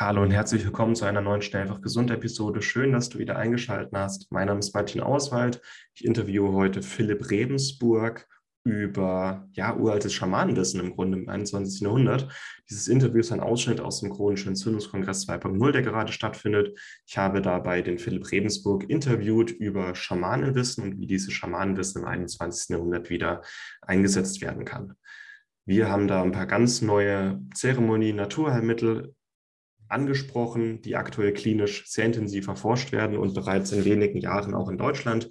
Hallo und herzlich willkommen zu einer neuen Schnell einfach gesund Episode. Schön, dass du wieder eingeschaltet hast. Mein Name ist Martin Auswald. Ich interviewe heute Philipp Rebensburg über ja, uraltes Schamanenwissen im Grunde im 21. Jahrhundert. Dieses Interview ist ein Ausschnitt aus dem Chronischen Entzündungskongress 2.0, der gerade stattfindet. Ich habe dabei den Philipp Rebensburg interviewt über Schamanenwissen und wie dieses Schamanenwissen im 21. Jahrhundert wieder eingesetzt werden kann. Wir haben da ein paar ganz neue Zeremonien, Naturheilmittel angesprochen, die aktuell klinisch sehr intensiv erforscht werden und bereits in wenigen Jahren auch in Deutschland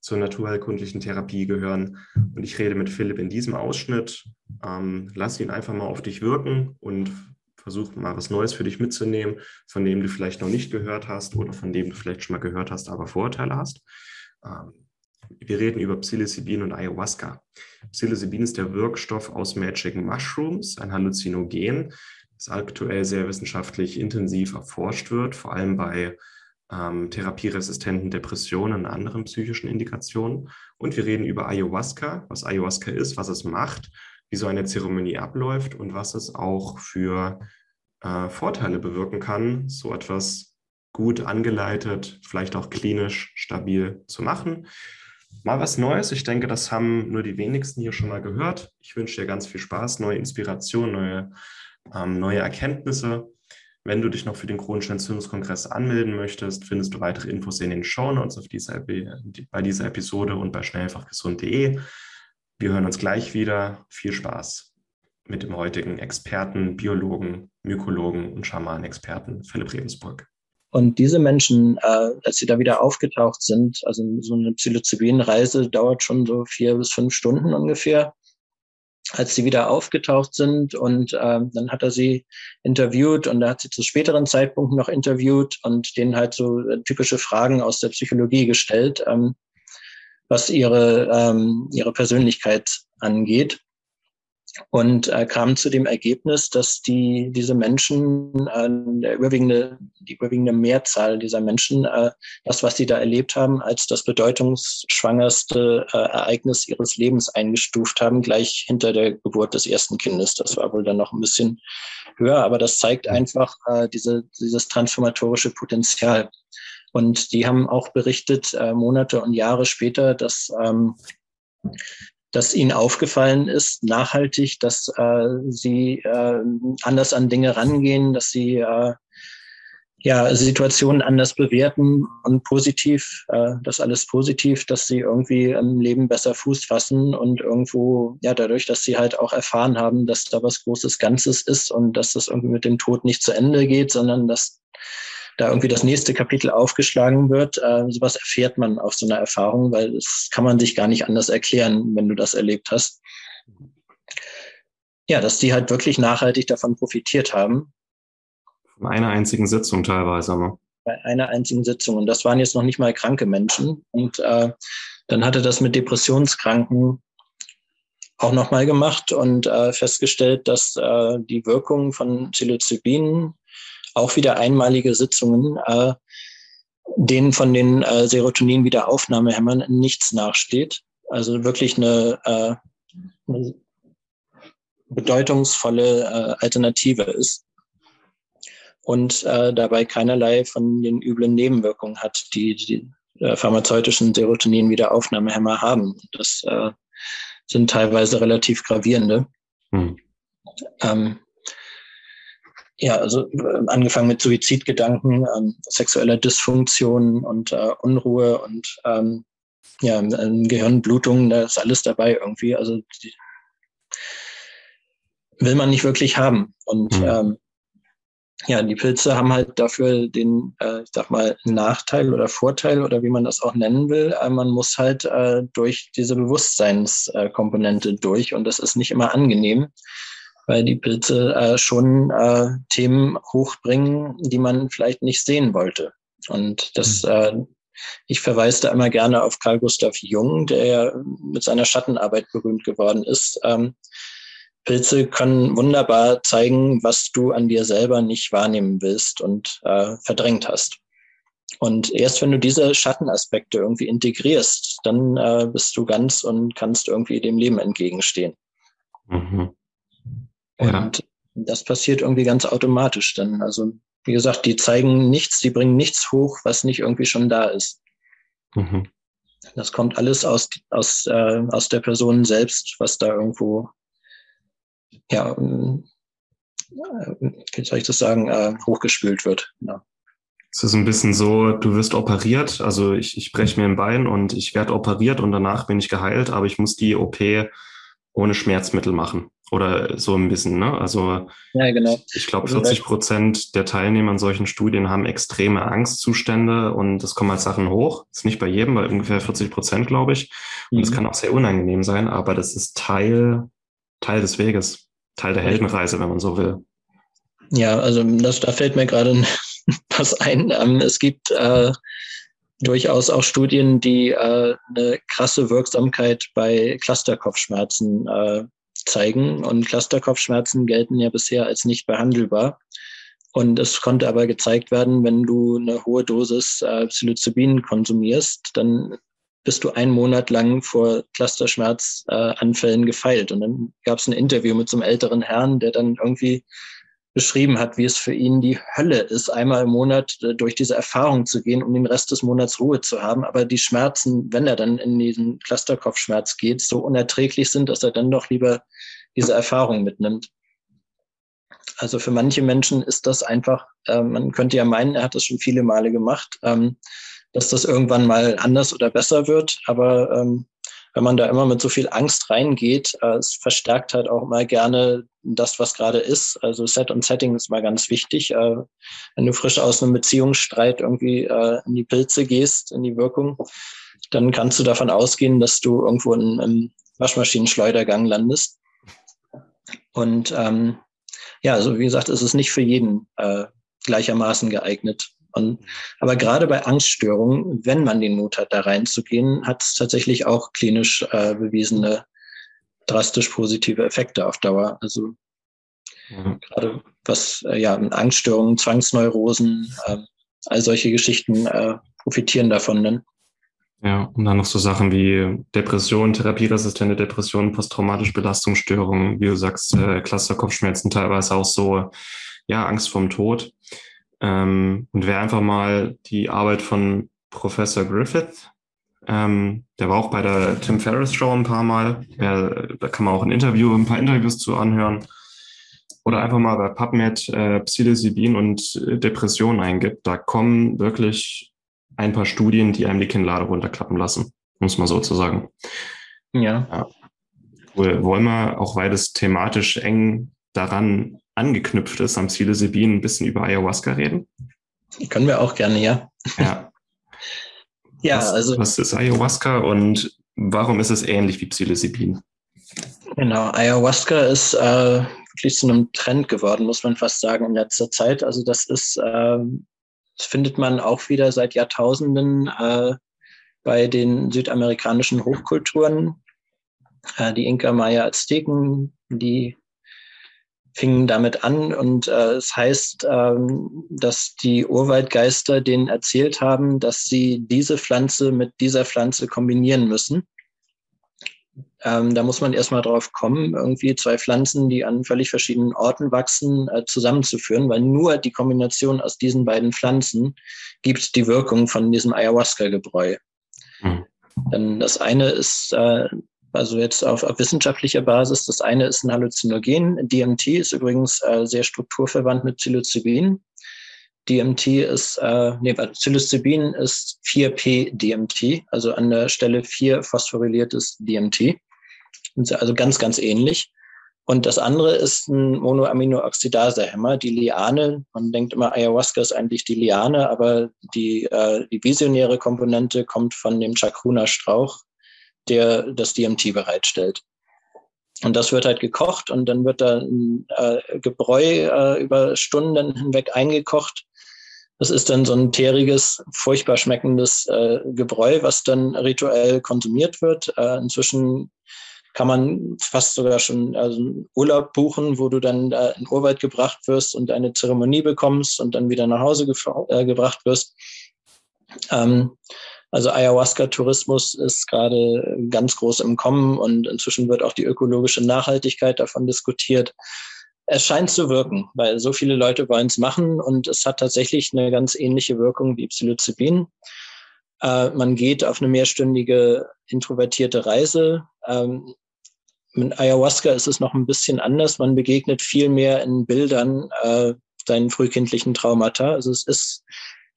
zur naturheilkundlichen Therapie gehören. Und ich rede mit Philipp in diesem Ausschnitt. Ähm, lass ihn einfach mal auf dich wirken und versuch mal was Neues für dich mitzunehmen, von dem du vielleicht noch nicht gehört hast oder von dem du vielleicht schon mal gehört hast, aber Vorurteile hast. Ähm, wir reden über Psilocybin und Ayahuasca. Psilocybin ist der Wirkstoff aus Magic Mushrooms, ein Halluzinogen, das aktuell sehr wissenschaftlich intensiv erforscht wird, vor allem bei ähm, therapieresistenten Depressionen und anderen psychischen Indikationen. Und wir reden über Ayahuasca, was Ayahuasca ist, was es macht, wie so eine Zeremonie abläuft und was es auch für äh, Vorteile bewirken kann, so etwas gut angeleitet, vielleicht auch klinisch stabil zu machen. Mal was Neues. Ich denke, das haben nur die wenigsten hier schon mal gehört. Ich wünsche dir ganz viel Spaß, neue Inspiration, neue ähm, neue Erkenntnisse. Wenn du dich noch für den chronischen Entzündungskongress anmelden möchtest, findest du weitere Infos in den Shownotes auf dieser, bei dieser Episode und bei schnellfachgesund.de. Wir hören uns gleich wieder. Viel Spaß mit dem heutigen Experten, Biologen, Mykologen und Schamanexperten Philipp Rebensburg. Und diese Menschen, äh, als sie da wieder aufgetaucht sind, also so eine Psilocybin-Reise dauert schon so vier bis fünf Stunden ungefähr als sie wieder aufgetaucht sind. Und ähm, dann hat er sie interviewt und er hat sie zu späteren Zeitpunkten noch interviewt und denen halt so äh, typische Fragen aus der Psychologie gestellt, ähm, was ihre, ähm, ihre Persönlichkeit angeht und äh, kam zu dem Ergebnis, dass die, diese Menschen, äh, der überwiegende, die überwiegende Mehrzahl dieser Menschen, äh, das, was sie da erlebt haben, als das bedeutungsschwangerste äh, Ereignis ihres Lebens eingestuft haben, gleich hinter der Geburt des ersten Kindes. Das war wohl dann noch ein bisschen höher, aber das zeigt einfach äh, diese, dieses transformatorische Potenzial. Und die haben auch berichtet, äh, Monate und Jahre später, dass ähm, dass ihnen aufgefallen ist, nachhaltig, dass äh, sie äh, anders an Dinge rangehen, dass sie äh, ja, Situationen anders bewerten und positiv, äh, das alles positiv, dass sie irgendwie im Leben besser Fuß fassen und irgendwo, ja, dadurch, dass sie halt auch erfahren haben, dass da was Großes Ganzes ist und dass das irgendwie mit dem Tod nicht zu Ende geht, sondern dass da irgendwie das nächste Kapitel aufgeschlagen wird. Äh, sowas erfährt man auf so einer Erfahrung, weil das kann man sich gar nicht anders erklären, wenn du das erlebt hast. Ja, dass die halt wirklich nachhaltig davon profitiert haben. Von einer einzigen Sitzung teilweise. Ne? Bei einer einzigen Sitzung. Und das waren jetzt noch nicht mal kranke Menschen. Und äh, dann hatte das mit Depressionskranken auch nochmal gemacht und äh, festgestellt, dass äh, die Wirkung von Psilocybin auch wieder einmalige Sitzungen, äh, denen von den äh, Serotonin-Wiederaufnahmehämmern nichts nachsteht. Also wirklich eine, äh, eine bedeutungsvolle äh, Alternative ist und äh, dabei keinerlei von den üblen Nebenwirkungen hat, die die äh, pharmazeutischen Serotonin-Wiederaufnahmehämmer haben. Das äh, sind teilweise relativ gravierende. Hm. Ähm, ja, also äh, angefangen mit Suizidgedanken, ähm, sexueller Dysfunktion und äh, Unruhe und ähm, ja, ähm, Gehirnblutungen, da ist alles dabei irgendwie. Also die, will man nicht wirklich haben. Und mhm. ähm, ja, die Pilze haben halt dafür den, äh, ich sag mal, Nachteil oder Vorteil oder wie man das auch nennen will. Äh, man muss halt äh, durch diese Bewusstseinskomponente durch und das ist nicht immer angenehm weil die Pilze äh, schon äh, Themen hochbringen, die man vielleicht nicht sehen wollte. Und das, mhm. äh, ich verweise da immer gerne auf Carl Gustav Jung, der ja mit seiner Schattenarbeit berühmt geworden ist. Ähm, Pilze können wunderbar zeigen, was du an dir selber nicht wahrnehmen willst und äh, verdrängt hast. Und erst wenn du diese Schattenaspekte irgendwie integrierst, dann äh, bist du ganz und kannst irgendwie dem Leben entgegenstehen. Mhm. Und ja. das passiert irgendwie ganz automatisch dann. Also wie gesagt, die zeigen nichts, die bringen nichts hoch, was nicht irgendwie schon da ist. Mhm. Das kommt alles aus, aus, äh, aus der Person selbst, was da irgendwo, ja, äh, wie soll ich das sagen, äh, hochgespült wird. Ja. Es ist ein bisschen so, du wirst operiert, also ich, ich breche mir ein Bein und ich werde operiert und danach bin ich geheilt, aber ich muss die OP ohne Schmerzmittel machen. Oder so ein bisschen, ne? Also ja, genau. ich glaube, 40 Prozent der Teilnehmer in solchen Studien haben extreme Angstzustände und es kommen halt Sachen hoch. Das ist nicht bei jedem, bei ungefähr 40 Prozent, glaube ich. Und es mhm. kann auch sehr unangenehm sein, aber das ist Teil, Teil des Weges, Teil der Heldenreise, wenn man so will. Ja, also das, da fällt mir gerade was ein. Ähm, es gibt äh, durchaus auch Studien, die äh, eine krasse Wirksamkeit bei Clusterkopfschmerzen äh, zeigen. Und Clusterkopfschmerzen gelten ja bisher als nicht behandelbar. Und es konnte aber gezeigt werden, wenn du eine hohe Dosis äh, Psilocybin konsumierst, dann bist du einen Monat lang vor Clusterschmerzanfällen äh, gefeilt. Und dann gab es ein Interview mit so einem älteren Herrn, der dann irgendwie beschrieben hat, wie es für ihn die Hölle ist, einmal im Monat äh, durch diese Erfahrung zu gehen, um den Rest des Monats Ruhe zu haben. Aber die Schmerzen, wenn er dann in diesen Clusterkopfschmerz geht, so unerträglich sind, dass er dann doch lieber diese Erfahrung mitnimmt. Also für manche Menschen ist das einfach, äh, man könnte ja meinen, er hat das schon viele Male gemacht, ähm, dass das irgendwann mal anders oder besser wird. Aber ähm, wenn man da immer mit so viel Angst reingeht, äh, es verstärkt halt auch mal gerne das, was gerade ist. Also Set und Setting ist mal ganz wichtig. Äh, wenn du frisch aus einem Beziehungsstreit irgendwie äh, in die Pilze gehst, in die Wirkung, dann kannst du davon ausgehen, dass du irgendwo in, im Waschmaschinenschleudergang landest. Und ähm, ja, also wie gesagt, es ist nicht für jeden äh, gleichermaßen geeignet. Und, aber gerade bei Angststörungen, wenn man den Mut hat, da reinzugehen, hat es tatsächlich auch klinisch äh, bewiesene drastisch positive Effekte auf Dauer. Also mhm. gerade was äh, ja Angststörungen, Zwangsneurosen, äh, all solche Geschichten äh, profitieren davon. Ne? Ja, und dann noch so Sachen wie Depression, therapieresistente Depressionen, posttraumatische Belastungsstörungen, wie du sagst, äh, Cluster-Kopfschmerzen, teilweise auch so, ja, Angst vorm Tod. Ähm, und wer einfach mal die Arbeit von Professor Griffith, ähm, der war auch bei der Tim Ferriss Show ein paar Mal, ja, da kann man auch ein Interview, ein paar Interviews zu anhören. Oder einfach mal bei PubMed äh, Psilocybin und äh, Depression eingibt. Da kommen wirklich ein paar Studien, die einem die Kinnlade runterklappen lassen, muss man sozusagen. Ja. ja. Wollen wir, auch weil das thematisch eng daran angeknüpft ist, am Psilocybin ein bisschen über Ayahuasca reden? Können wir auch gerne, ja. Ja. ja, was, also. Was ist Ayahuasca und warum ist es ähnlich wie Psilocybin? Genau, Ayahuasca ist äh, wirklich zu einem Trend geworden, muss man fast sagen, in letzter Zeit. Also das ist, äh, das findet man auch wieder seit Jahrtausenden äh, bei den südamerikanischen Hochkulturen. Äh, die Inka, Maya, Azteken, die fingen damit an und äh, es heißt, ähm, dass die Urwaldgeister denen erzählt haben, dass sie diese Pflanze mit dieser Pflanze kombinieren müssen. Ähm, da muss man erstmal drauf kommen, irgendwie zwei Pflanzen, die an völlig verschiedenen Orten wachsen, äh, zusammenzuführen, weil nur die Kombination aus diesen beiden Pflanzen gibt die Wirkung von diesem Ayahuasca-Gebräu. Mhm. Denn das eine ist äh, also jetzt auf, auf wissenschaftlicher Basis. Das eine ist ein Halluzinogen. DMT ist übrigens äh, sehr strukturverwandt mit Psilocybin. DMT ist, äh, nee, Psilocybin ist 4P-DMT, also an der Stelle 4 phosphoryliertes DMT. Also ganz, ganz ähnlich. Und das andere ist ein Monoaminooxidase-Hämmer, die Liane. Man denkt immer, Ayahuasca ist eigentlich die Liane, aber die, äh, die visionäre Komponente kommt von dem Chacruna-Strauch, der das DMT bereitstellt. Und das wird halt gekocht und dann wird da ein äh, Gebräu äh, über Stunden hinweg eingekocht. Das ist dann so ein teeriges, furchtbar schmeckendes äh, Gebräu, was dann rituell konsumiert wird. Äh, inzwischen kann man fast sogar schon also einen Urlaub buchen, wo du dann äh, in Urwald gebracht wirst und eine Zeremonie bekommst und dann wieder nach Hause äh, gebracht wirst. Ähm, also Ayahuasca-Tourismus ist gerade ganz groß im Kommen und inzwischen wird auch die ökologische Nachhaltigkeit davon diskutiert. Es scheint zu wirken, weil so viele Leute wollen es machen und es hat tatsächlich eine ganz ähnliche Wirkung wie Psilocybin. Äh, man geht auf eine mehrstündige introvertierte Reise. Ähm, mit Ayahuasca ist es noch ein bisschen anders. Man begegnet viel mehr in Bildern äh, deinen frühkindlichen Traumata. Also es ist,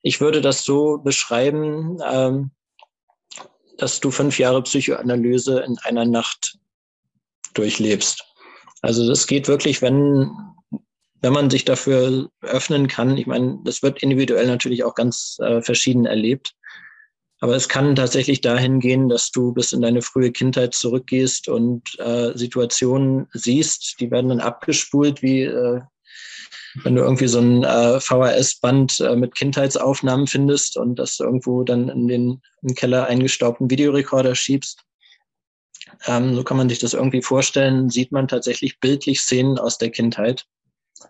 ich würde das so beschreiben, ähm, dass du fünf Jahre Psychoanalyse in einer Nacht durchlebst. Also das geht wirklich, wenn, wenn man sich dafür öffnen kann. Ich meine, das wird individuell natürlich auch ganz äh, verschieden erlebt. Aber es kann tatsächlich dahin gehen, dass du bis in deine frühe Kindheit zurückgehst und äh, Situationen siehst, die werden dann abgespult, wie äh, wenn du irgendwie so ein äh, VHS-Band äh, mit Kindheitsaufnahmen findest und das irgendwo dann in den im Keller eingestaubten Videorekorder schiebst. Ähm, so kann man sich das irgendwie vorstellen, sieht man tatsächlich bildlich Szenen aus der Kindheit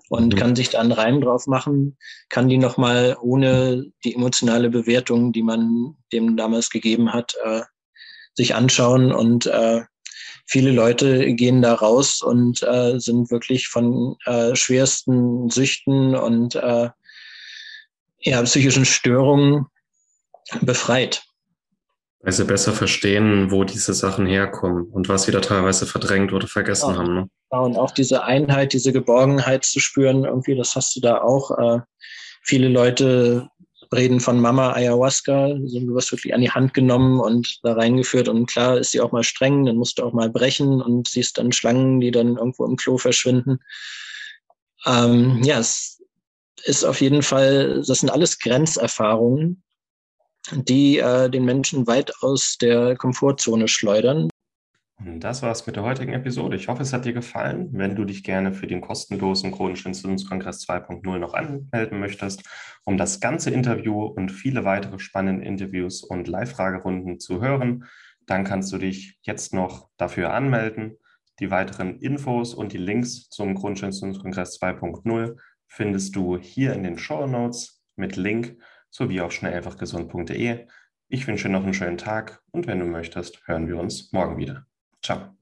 und mhm. kann sich da einen Reim drauf machen, kann die nochmal ohne die emotionale Bewertung, die man dem damals gegeben hat, äh, sich anschauen und äh, viele Leute gehen da raus und äh, sind wirklich von äh, schwersten Süchten und äh, ja, psychischen Störungen befreit. Weil sie besser verstehen, wo diese Sachen herkommen und was sie da teilweise verdrängt oder vergessen ja. haben. Ne? Ja, und auch diese Einheit, diese Geborgenheit zu spüren, irgendwie, das hast du da auch. Äh, viele Leute reden von Mama Ayahuasca, also du wirst wirklich an die Hand genommen und da reingeführt und klar ist sie auch mal streng, dann musst du auch mal brechen und siehst dann Schlangen, die dann irgendwo im Klo verschwinden. Ähm, ja, es ist auf jeden Fall, das sind alles Grenzerfahrungen, die äh, den Menschen weit aus der Komfortzone schleudern. Das war's mit der heutigen Episode. Ich hoffe, es hat dir gefallen. Wenn du dich gerne für den kostenlosen Chronischen Entzündungskongress 2.0 noch anmelden möchtest, um das ganze Interview und viele weitere spannende Interviews und Live-Fragerunden zu hören, dann kannst du dich jetzt noch dafür anmelden. Die weiteren Infos und die Links zum Chronischen Entzündungskongress 2.0 findest du hier in den Show Notes mit Link sowie auf schnelleinfachgesund.de. Ich wünsche dir noch einen schönen Tag und wenn du möchtest, hören wir uns morgen wieder. Ciao.